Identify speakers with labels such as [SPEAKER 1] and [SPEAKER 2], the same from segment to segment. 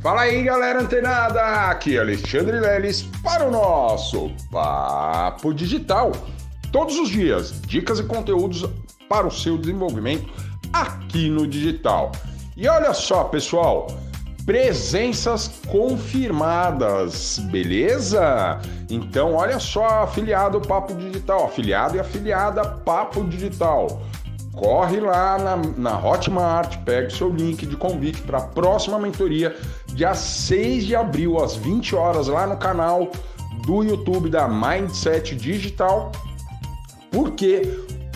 [SPEAKER 1] Fala aí, galera antenada! Aqui é Alexandre Leles para o nosso Papo Digital. Todos os dias, dicas e conteúdos para o seu desenvolvimento aqui no digital. E olha só, pessoal, presenças confirmadas, beleza? Então, olha só, afiliado Papo Digital, afiliado e afiliada Papo Digital. Corre lá na, na Hotmart, pega o seu link de convite para a próxima mentoria, dia 6 de abril, às 20 horas, lá no canal do YouTube da Mindset Digital, porque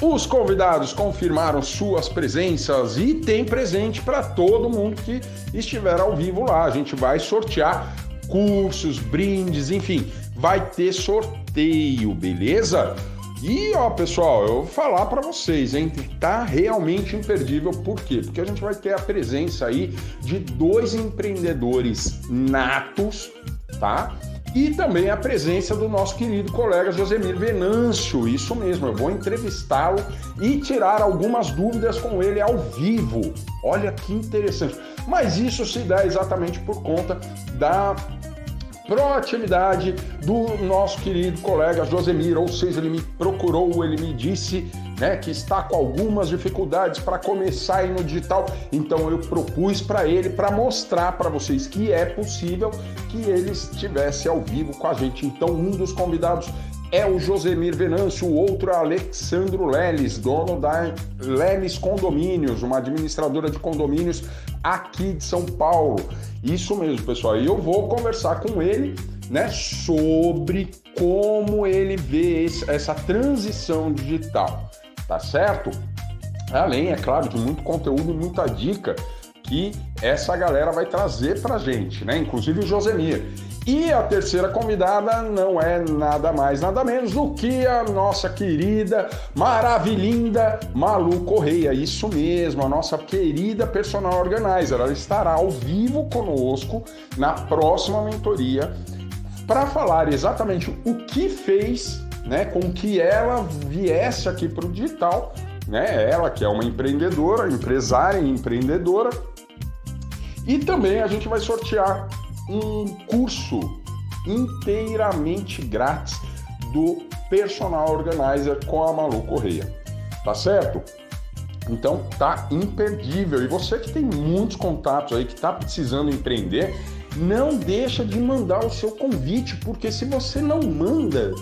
[SPEAKER 1] os convidados confirmaram suas presenças e tem presente para todo mundo que estiver ao vivo lá. A gente vai sortear cursos, brindes, enfim, vai ter sorteio, beleza? E ó, pessoal, eu vou falar para vocês, hein? Tá realmente imperdível. Por quê? Porque a gente vai ter a presença aí de dois empreendedores natos, tá? E também a presença do nosso querido colega Josemir Venâncio. Isso mesmo, eu vou entrevistá-lo e tirar algumas dúvidas com ele ao vivo. Olha que interessante. Mas isso se dá exatamente por conta da proatividade do nosso querido colega Josemir, ou seja, ele me procurou, ele me disse né, que está com algumas dificuldades para começar aí no digital, então eu propus para ele para mostrar para vocês que é possível que ele estivesse ao vivo com a gente. Então, um dos convidados é o Josemir Venâncio, o outro é Alexandro Leles, dono da Leles Condomínios, uma administradora de condomínios aqui de São Paulo. Isso mesmo, pessoal. E eu vou conversar com ele, né, sobre como ele vê esse, essa transição digital, tá certo? Além, é claro, de muito conteúdo e muita dica que essa galera vai trazer pra gente, né? Inclusive o Josemir. E a terceira convidada não é nada mais, nada menos do que a nossa querida, maravilhinda Malu Correia. Isso mesmo, a nossa querida personal organizer. Ela estará ao vivo conosco na próxima mentoria para falar exatamente o que fez né, com que ela viesse aqui para o digital. Né? Ela que é uma empreendedora, empresária e empreendedora. E também a gente vai sortear um curso inteiramente grátis do Personal Organizer com a Malu Correia. Tá certo? Então tá imperdível. E você que tem muitos contatos aí, que está precisando empreender, não deixa de mandar o seu convite, porque se você não manda,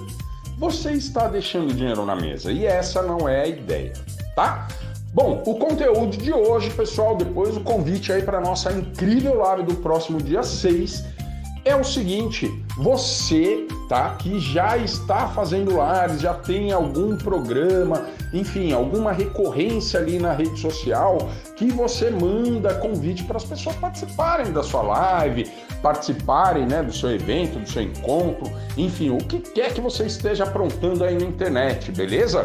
[SPEAKER 1] você está deixando dinheiro na mesa. E essa não é a ideia, tá? Bom, o conteúdo de hoje, pessoal, depois o convite aí para nossa incrível live do próximo dia 6 é o seguinte, você, tá, que já está fazendo lives, já tem algum programa, enfim, alguma recorrência ali na rede social, que você manda convite para as pessoas participarem da sua live, participarem, né, do seu evento, do seu encontro, enfim, o que quer que você esteja aprontando aí na internet, beleza?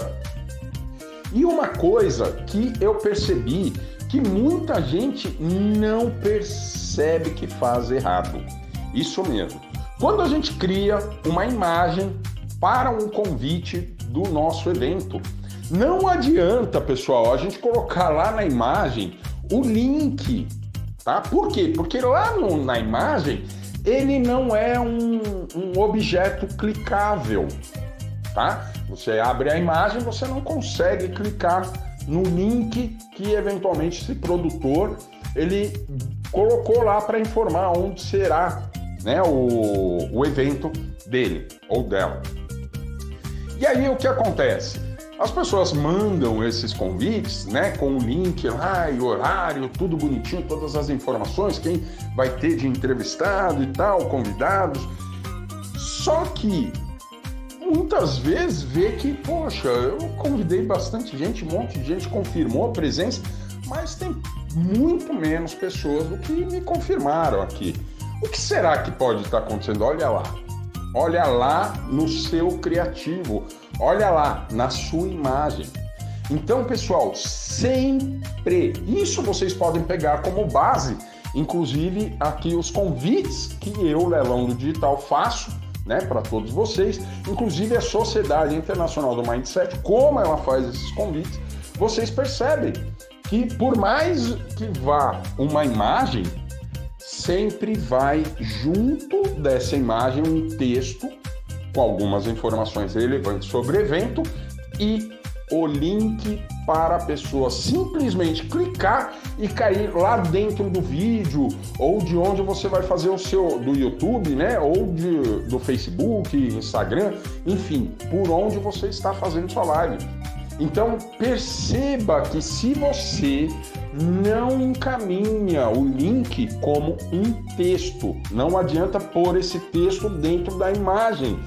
[SPEAKER 1] E uma coisa que eu percebi que muita gente não percebe que faz errado. Isso mesmo. Quando a gente cria uma imagem para um convite do nosso evento, não adianta, pessoal, a gente colocar lá na imagem o link, tá? Por quê? Porque lá no, na imagem ele não é um, um objeto clicável, tá? Você abre a imagem, você não consegue clicar no link que eventualmente esse produtor ele colocou lá para informar onde será né, o, o evento dele ou dela. E aí o que acontece? As pessoas mandam esses convites, né, com o link lá e horário, tudo bonitinho, todas as informações, quem vai ter de entrevistado e tal, convidados. Só que muitas vezes vê que, poxa, eu convidei bastante gente, um monte de gente confirmou a presença, mas tem muito menos pessoas do que me confirmaram aqui. O que será que pode estar acontecendo? Olha lá. Olha lá no seu criativo. Olha lá na sua imagem. Então, pessoal, sempre isso vocês podem pegar como base, inclusive aqui os convites que eu, Lelão do Digital, faço né, para todos vocês, inclusive a Sociedade Internacional do Mindset, como ela faz esses convites, vocês percebem que por mais que vá uma imagem, sempre vai junto dessa imagem um texto com algumas informações relevantes sobre o evento e o link para a pessoa simplesmente clicar e cair lá dentro do vídeo ou de onde você vai fazer o seu do YouTube, né? Ou de, do Facebook, Instagram, enfim, por onde você está fazendo sua live. Então perceba que se você não encaminha o link como um texto, não adianta pôr esse texto dentro da imagem,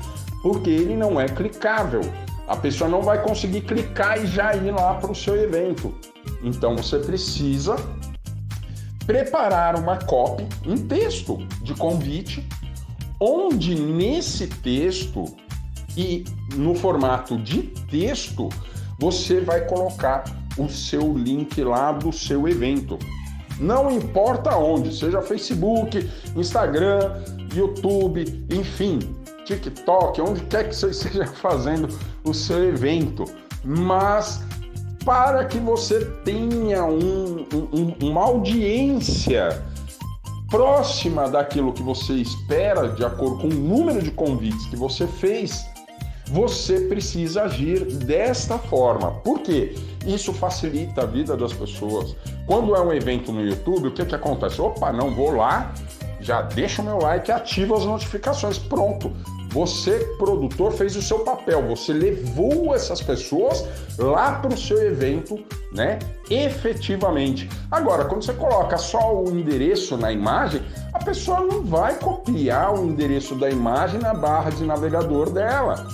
[SPEAKER 1] porque ele não é clicável. A pessoa não vai conseguir clicar e já ir lá para o seu evento. Então você precisa preparar uma copy, um texto de convite, onde nesse texto e no formato de texto você vai colocar o seu link lá do seu evento. Não importa onde, seja Facebook, Instagram, YouTube, enfim, TikTok, onde quer que você esteja fazendo o seu evento, mas para que você tenha um, um, uma audiência próxima daquilo que você espera, de acordo com o número de convites que você fez, você precisa agir desta forma. Por quê? Isso facilita a vida das pessoas. Quando é um evento no YouTube, o que, que acontece? Opa, não vou lá, já deixa o meu like e ativa as notificações. Pronto. Você, produtor, fez o seu papel, você levou essas pessoas lá para o seu evento, né? Efetivamente. Agora, quando você coloca só o endereço na imagem, a pessoa não vai copiar o endereço da imagem na barra de navegador dela.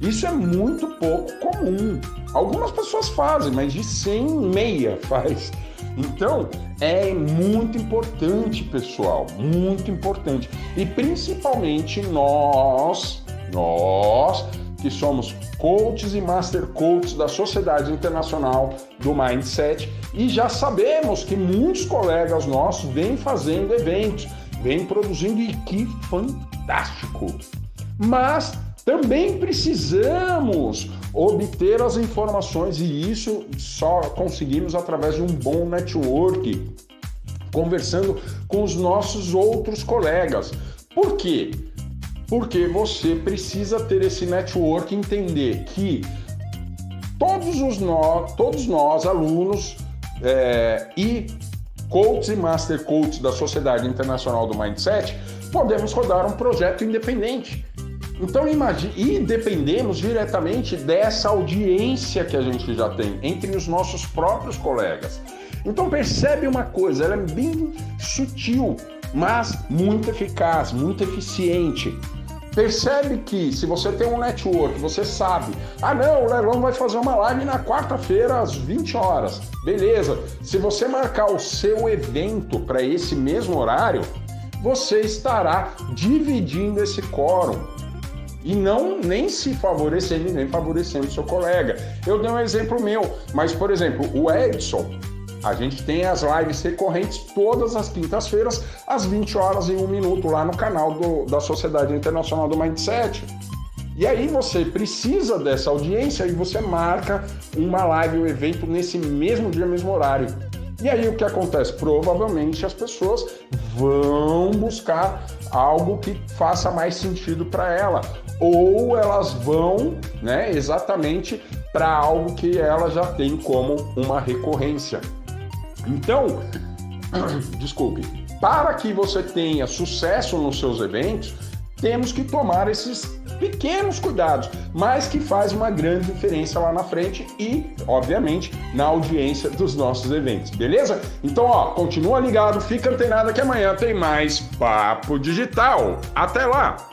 [SPEAKER 1] Isso é muito pouco comum. Algumas pessoas fazem, mas de 100 meia faz. Então, é muito importante, pessoal, muito importante. E principalmente nós, nós que somos coaches e master coaches da Sociedade Internacional do Mindset e já sabemos que muitos colegas nossos vêm fazendo eventos, vêm produzindo e que fantástico. Mas também precisamos obter as informações e isso só conseguimos através de um bom network, conversando com os nossos outros colegas. Por quê? Porque você precisa ter esse network, entender que todos os nós, todos nós alunos é, e coaches e master coaches da Sociedade Internacional do Mindset podemos rodar um projeto independente então imagine, e dependemos diretamente dessa audiência que a gente já tem entre os nossos próprios colegas. Então percebe uma coisa, ela é bem sutil, mas muito eficaz, muito eficiente. Percebe que se você tem um network, você sabe, ah não, o Leilão vai fazer uma live na quarta-feira às 20 horas. Beleza. Se você marcar o seu evento para esse mesmo horário, você estará dividindo esse quórum e não nem se favorecendo nem favorecendo seu colega. Eu dei um exemplo meu, mas por exemplo, o Edson, a gente tem as lives recorrentes todas as quintas-feiras, às 20 horas e 1 minuto, lá no canal do, da Sociedade Internacional do Mindset. E aí você precisa dessa audiência e você marca uma live, um evento nesse mesmo dia, mesmo horário. E aí o que acontece? Provavelmente as pessoas vão buscar algo que faça mais sentido para ela, ou elas vão, né, exatamente para algo que ela já tem como uma recorrência. Então, desculpe, para que você tenha sucesso nos seus eventos, temos que tomar esses pequenos cuidados, mas que faz uma grande diferença lá na frente e, obviamente, na audiência dos nossos eventos, beleza? Então, ó, continua ligado, fica antenado que amanhã tem mais Papo Digital. Até lá!